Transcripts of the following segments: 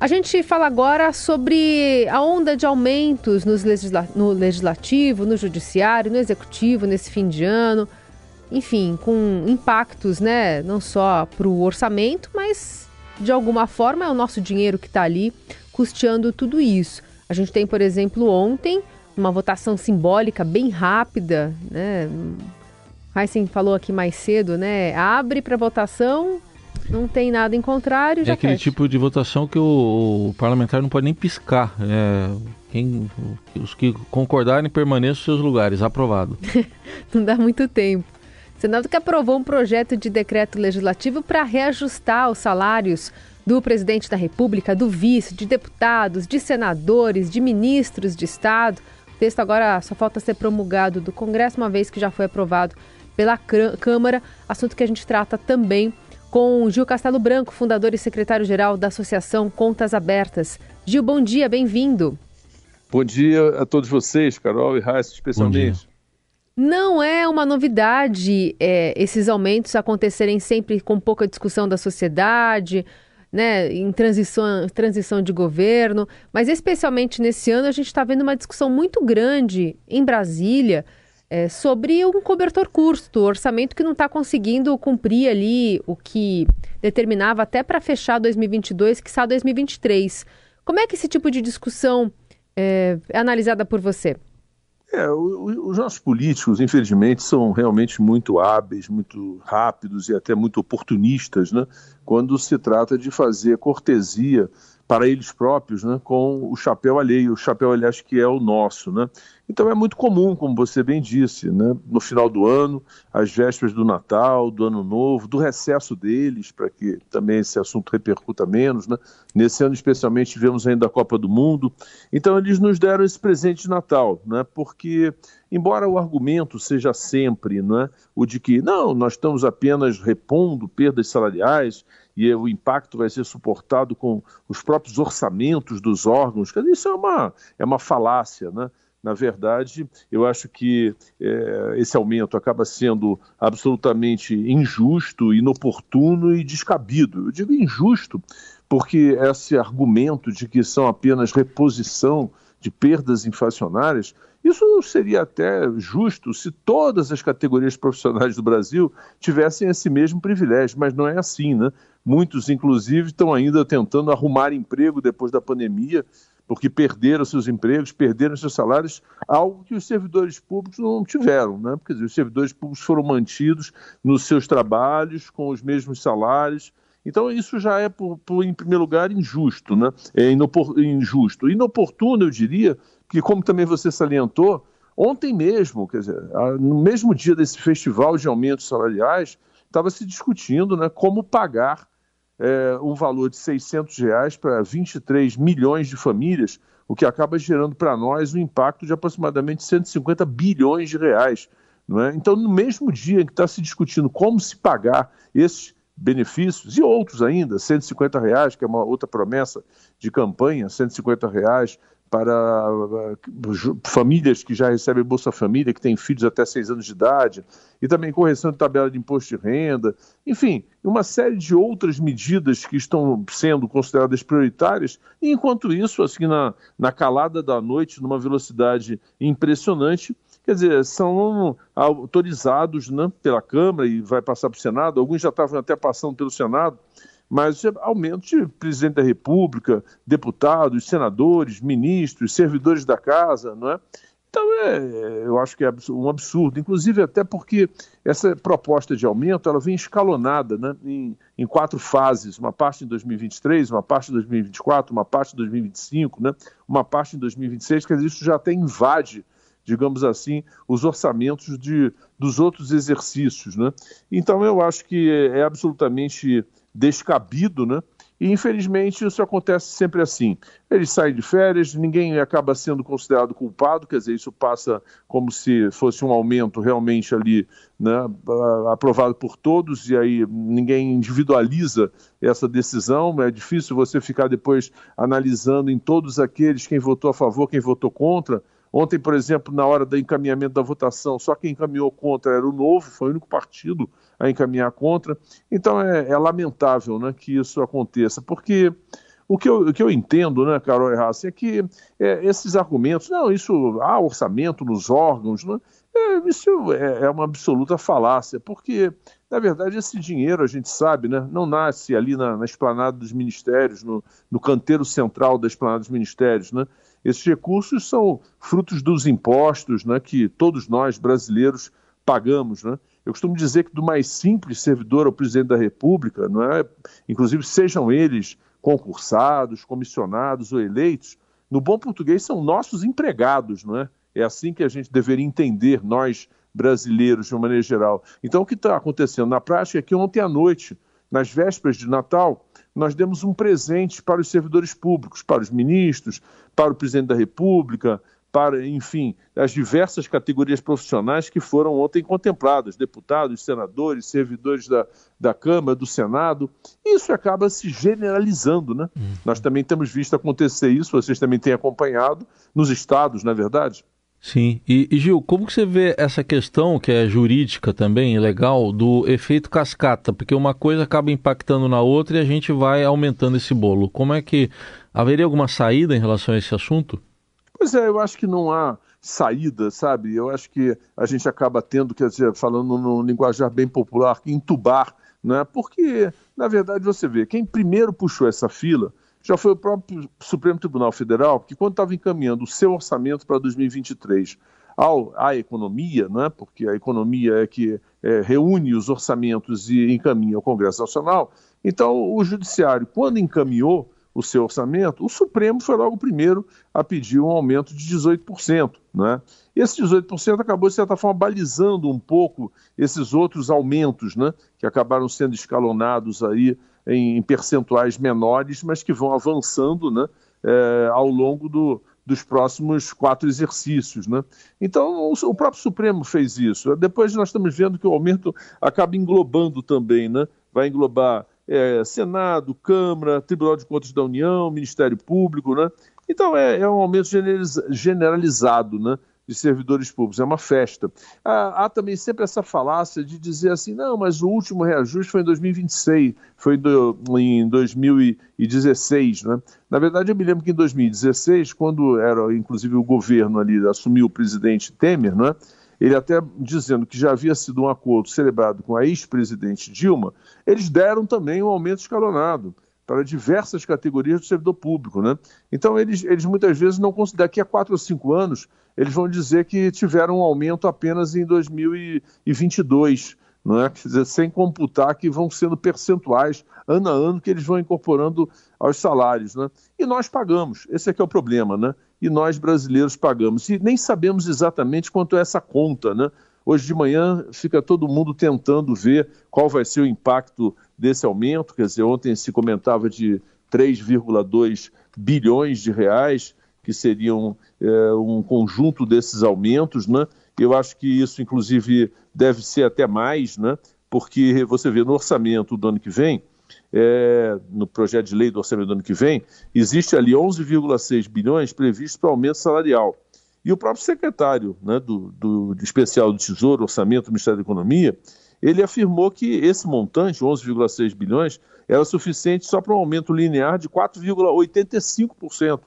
A gente fala agora sobre a onda de aumentos legisla no legislativo, no judiciário, no executivo nesse fim de ano. Enfim, com impactos, né, não só para o orçamento, mas de alguma forma é o nosso dinheiro que está ali custeando tudo isso. A gente tem, por exemplo, ontem uma votação simbólica bem rápida, né? Heisen falou aqui mais cedo, né? Abre para votação, não tem nada em contrário. é aquele fecha. tipo de votação que o, o, parlamentar não pode nem piscar. É, quem, os que concordarem permaneçam nos seus lugares. Aprovado. não dá muito tempo. O Senado que aprovou um projeto de decreto legislativo para reajustar os salários do presidente da República, do vice, de deputados, de senadores, de ministros de Estado. O texto agora só falta ser promulgado do Congresso, uma vez que já foi aprovado pela Câmara, assunto que a gente trata também com Gil Castelo Branco, fundador e secretário-geral da Associação Contas Abertas. Gil, bom dia, bem-vindo. Bom dia a todos vocês, Carol e Raíssa, especialmente. Não é uma novidade é, esses aumentos acontecerem sempre com pouca discussão da sociedade, né, em transição, transição de governo, mas especialmente nesse ano a gente está vendo uma discussão muito grande em Brasília é, sobre um cobertor curto, orçamento que não está conseguindo cumprir ali o que determinava até para fechar 2022, que está 2023. Como é que esse tipo de discussão é, é analisada por você? É, os nossos políticos, infelizmente, são realmente muito hábeis, muito rápidos e até muito oportunistas, né? Quando se trata de fazer cortesia para eles próprios, né, com o chapéu alheio, o chapéu aliás que é o nosso, né? Então é muito comum, como você bem disse, né, no final do ano, às vésperas do Natal, do Ano Novo, do recesso deles, para que também esse assunto repercuta menos, né? Nesse ano especialmente tivemos ainda a Copa do Mundo. Então eles nos deram esse presente de Natal, né? Porque embora o argumento seja sempre, né, o de que não, nós estamos apenas repondo perdas salariais, e o impacto vai ser suportado com os próprios orçamentos dos órgãos. Isso é uma, é uma falácia, né? Na verdade, eu acho que é, esse aumento acaba sendo absolutamente injusto, inoportuno e descabido. Eu digo injusto porque esse argumento de que são apenas reposição de perdas inflacionárias, isso seria até justo se todas as categorias profissionais do Brasil tivessem esse mesmo privilégio, mas não é assim, né? Muitos, inclusive, estão ainda tentando arrumar emprego depois da pandemia, porque perderam seus empregos, perderam seus salários, algo que os servidores públicos não tiveram, né? Porque os servidores públicos foram mantidos nos seus trabalhos com os mesmos salários. Então isso já é, por, por, em primeiro lugar, injusto, né? É inopor, injusto. Inoportuno, eu diria, que como também você salientou, ontem mesmo, quer dizer, no mesmo dia desse festival de aumentos salariais, estava se discutindo né, como pagar é, um valor de 600 reais para 23 milhões de famílias, o que acaba gerando para nós um impacto de aproximadamente 150 bilhões de reais. É? Então, no mesmo dia em que está se discutindo como se pagar esses benefícios e outros ainda, 150 reais, que é uma outra promessa de campanha, 150 reais para uh, famílias que já recebem Bolsa Família, que têm filhos até seis anos de idade, e também correção de tabela de imposto de renda, enfim, uma série de outras medidas que estão sendo consideradas prioritárias, e enquanto isso, assim, na, na calada da noite, numa velocidade impressionante, quer dizer, são autorizados né, pela Câmara e vai passar para o Senado, alguns já estavam até passando pelo Senado, mas aumento de presidente da República, deputados, senadores, ministros, servidores da casa, não é? Então, é, eu acho que é um absurdo, inclusive até porque essa proposta de aumento ela vem escalonada né, em, em, quatro fases, uma parte em 2023, uma parte em 2024, uma parte em 2025, né, uma parte em 2026, quer dizer, isso já até invade, digamos assim, os orçamentos de, dos outros exercícios. Né? Então, eu acho que é, é absolutamente descabido, né? E infelizmente isso acontece sempre assim. Eles saem de férias, ninguém acaba sendo considerado culpado, quer dizer, isso passa como se fosse um aumento realmente ali, né, aprovado por todos, e aí ninguém individualiza essa decisão. É difícil você ficar depois analisando em todos aqueles quem votou a favor, quem votou contra. Ontem, por exemplo, na hora do encaminhamento da votação, só quem encaminhou contra era o Novo, foi o único partido a encaminhar contra. Então é, é lamentável né, que isso aconteça, porque O que eu, o que eu entendo, né, Carol Errassi, é que é, esses argumentos, não, isso há orçamento nos órgãos, né, é, isso é, é uma absoluta falácia, porque, na verdade, esse dinheiro, a gente sabe, né, não nasce ali na, na esplanada dos ministérios, no, no canteiro central da esplanada dos ministérios, né, esses recursos são frutos dos impostos né, que todos nós brasileiros pagamos. Né? Eu costumo dizer que do mais simples servidor ao presidente da República, não é? inclusive sejam eles concursados, comissionados ou eleitos, no bom português são nossos empregados, não é? É assim que a gente deveria entender, nós brasileiros, de uma maneira geral. Então, o que está acontecendo na prática é que ontem à noite, nas vésperas de Natal, nós demos um presente para os servidores públicos, para os ministros, para o presidente da República, para, enfim, as diversas categorias profissionais que foram ontem contempladas, deputados, senadores, servidores da, da Câmara, do Senado. Isso acaba se generalizando, né? Uhum. Nós também temos visto acontecer isso, vocês também têm acompanhado, nos estados, na é verdade? Sim. E, e, Gil, como que você vê essa questão, que é jurídica também, legal, do efeito cascata? Porque uma coisa acaba impactando na outra e a gente vai aumentando esse bolo. Como é que haveria alguma saída em relação a esse assunto? Pois é, eu acho que não há saída, sabe? Eu acho que a gente acaba tendo, quer dizer, falando num linguajar bem popular, entubar, né? Porque, na verdade, você vê, quem primeiro puxou essa fila já foi o próprio Supremo Tribunal Federal, que quando estava encaminhando o seu orçamento para 2023 ao, à economia, né, porque a economia é que é, reúne os orçamentos e encaminha ao Congresso Nacional, então o Judiciário, quando encaminhou o seu orçamento, o Supremo foi logo o primeiro a pedir um aumento de 18%. Né? Esse 18% acabou, de certa forma, balizando um pouco esses outros aumentos né, que acabaram sendo escalonados aí em percentuais menores, mas que vão avançando né, é, ao longo do, dos próximos quatro exercícios. Né? Então, o, próprio Supremo fez isso. Depois nós estamos vendo que o aumento acaba englobando também, né? vai englobar é, Senado, Câmara, Tribunal de Contas da União, Ministério Público. Né? Então, é, é um aumento generalizado. Né? de servidores públicos, é uma festa. Há, há, também sempre essa falácia de dizer assim, não, mas o último reajuste foi em 2026, foi do, em 2016, né? Na verdade, eu me lembro que em 2016, quando era, inclusive, o governo ali, assumiu o presidente Temer, né? Ele até dizendo que já havia sido um acordo celebrado com a ex-presidente Dilma, eles deram também um aumento escalonado para diversas categorias do servidor público. Né? Então, eles, eles muitas vezes não consideram, daqui a quatro ou cinco anos, eles vão dizer que tiveram um aumento apenas em 2022, não é? Quer dizer, sem computar que vão sendo percentuais, ano a ano, que eles vão incorporando aos salários. Né? E nós pagamos, esse é que é o problema, né? e nós brasileiros pagamos. E nem sabemos exatamente quanto é essa conta, né? Hoje de manhã fica todo mundo tentando ver qual vai ser o impacto desse aumento. Quer dizer, ontem se comentava de 3,2 bilhões de reais, que seriam é, um conjunto desses aumentos, né? Eu acho que isso, inclusive, deve ser até mais, né? Porque você vê no orçamento do ano que vem, é, no projeto de lei do orçamento do ano que vem, existe ali 11,6 bilhões previstos para aumento salarial. E o próprio secretário né, do, do, especial do Tesouro, Orçamento do Ministério da Economia, ele afirmou que esse montante, 11,6 bilhões, era suficiente só para um aumento linear de 4,85%.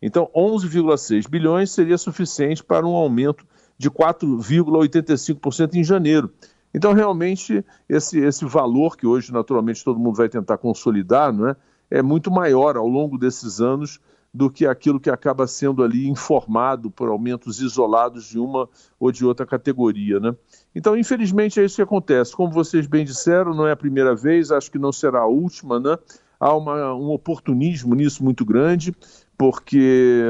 Então, 11,6 bilhões seria suficiente para um aumento de 4,85% em janeiro. Então, realmente, esse, esse valor que hoje, naturalmente, todo mundo vai tentar consolidar, não é? é muito maior ao longo desses anos do que aquilo que acaba sendo ali informado por aumentos isolados de uma ou de outra categoria. Né? Então, infelizmente, é isso que acontece. Como vocês bem disseram, não é a primeira vez, acho que não será a última. Né? Há uma, um oportunismo nisso muito grande, porque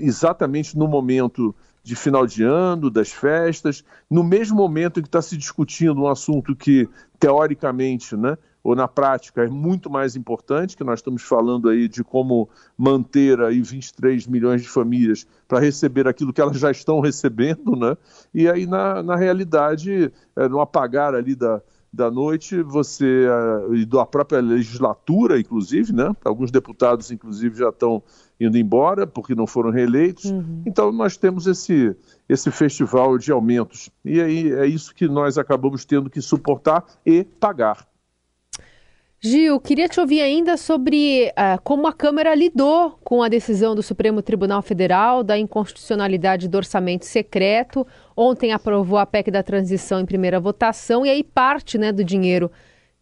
exatamente no momento de final de ano, das festas, no mesmo momento em que está se discutindo um assunto que, teoricamente, né, ou na prática é muito mais importante, que nós estamos falando aí de como manter aí 23 milhões de famílias para receber aquilo que elas já estão recebendo, né? E aí, na, na realidade, é, no apagar ali da, da noite, você, uh, e da própria legislatura, inclusive, né? Alguns deputados, inclusive, já estão indo embora porque não foram reeleitos. Uhum. Então, nós temos esse, esse festival de aumentos. E aí é isso que nós acabamos tendo que suportar e pagar. Gil, queria te ouvir ainda sobre uh, como a Câmara lidou com a decisão do Supremo Tribunal Federal da inconstitucionalidade do orçamento secreto. Ontem aprovou a PEC da transição em primeira votação e aí parte né, do dinheiro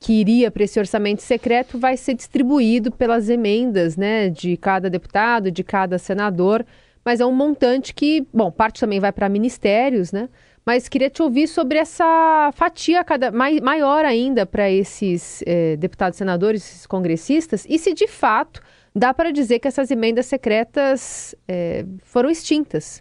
que iria para esse orçamento secreto vai ser distribuído pelas emendas né, de cada deputado, de cada senador, mas é um montante que, bom, parte também vai para ministérios, né? Mas queria te ouvir sobre essa fatia cada, mai, maior ainda para esses eh, deputados, senadores, esses congressistas, e se de fato dá para dizer que essas emendas secretas eh, foram extintas.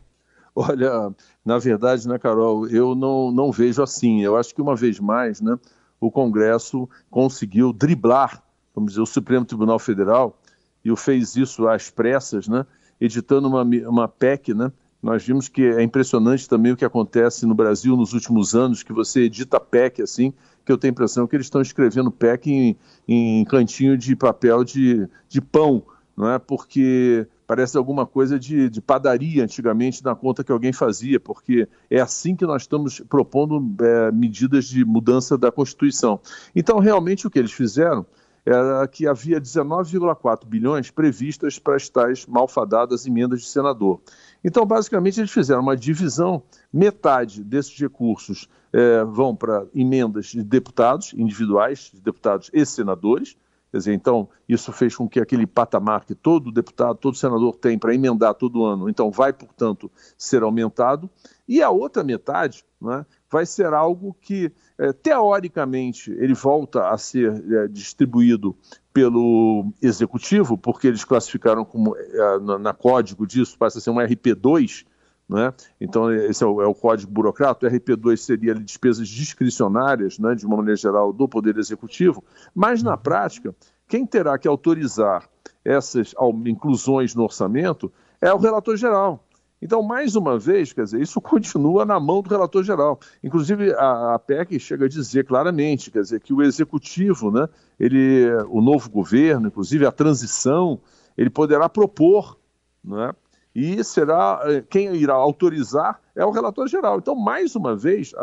Olha, na verdade, né, Carol, eu não, não vejo assim. Eu acho que uma vez mais, né, o Congresso conseguiu driblar, vamos dizer, o Supremo Tribunal Federal, e fez isso às pressas, né, editando uma, uma PEC, né, nós vimos que é impressionante também o que acontece no Brasil nos últimos anos, que você edita PEC assim, que eu tenho a impressão que eles estão escrevendo PEC em, em cantinho de papel de, de pão, não é? Porque parece alguma coisa de, de, padaria antigamente na conta que alguém fazia, porque é assim que nós estamos propondo é, medidas de mudança da Constituição. Então, realmente, o que eles fizeram era que havia 19,4 bilhões previstas para as tais malfadadas emendas de senador. Então, basicamente, eles fizeram uma divisão: metade desses recursos é, vão para emendas de deputados individuais, de deputados e senadores. Quer dizer, então, isso fez com que aquele patamar que todo deputado, todo senador tem para emendar todo ano, então vai, portanto, ser aumentado. E a outra metade né, vai ser algo que, é, teoricamente, ele volta a ser é, distribuído pelo executivo, porque eles classificaram como, é, na, na, código disso, passa a ser um RP2, né? então esse é o, é o código burocrata, o RP2 seria ali, despesas discricionárias, né, de uma maneira geral, do Poder Executivo, mas na prática, quem terá que autorizar essas inclusões no orçamento é o relator geral. Então, mais uma vez, quer dizer, isso continua na mão do relator geral. Inclusive, a, a PEC chega a dizer claramente, quer dizer, que o executivo, né, ele, o novo governo, inclusive a transição, ele poderá propor, né, e será eh, quem irá autorizar é o relator geral. Então, mais uma vez,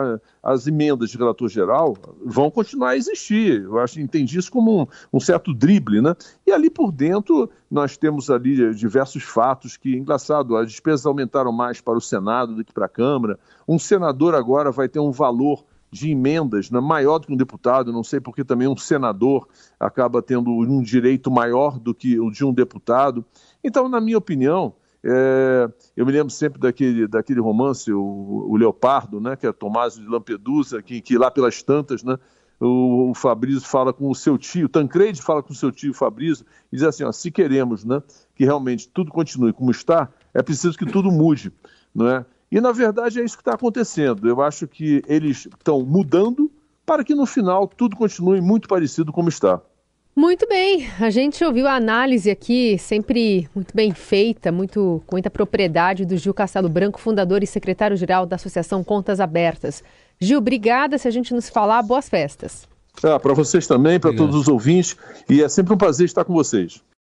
as emendas de relator geral vão continuar a existir. Eu acho entendi isso como um, um, certo drible, né? E ali por dentro nós temos ali diversos fatos que, engraçado, as despesas aumentaram mais para o Senado do que para a Câmara. Um senador agora vai ter um valor de emendas né, maior do que um deputado, não sei porque também um senador acaba tendo um direito maior do que o de um deputado. Então, na minha opinião, é, eu me lembro sempre daquele, daquele romance, o, o Leopardo, né, que é Tomás de Lampedusa, que, que lá pelas tantas, né, o, o Fabrício fala com o seu tio, Tancredi fala com o seu tio Fabrício, e diz assim, ó, se queremos né, que realmente tudo continue como está, é preciso que tudo mude. Não é? E, na verdade, é isso que está acontecendo. Eu acho que eles estão mudando para que, no final, tudo continue muito parecido como está. Muito bem, a gente ouviu a análise aqui, sempre muito bem feita, muito, com muita propriedade, do Gil Castelo Branco, fundador e secretário-geral da Associação Contas Abertas. Gil, obrigada. Se a gente nos falar, boas festas. Ah, para vocês também, para todos os ouvintes, e é sempre um prazer estar com vocês.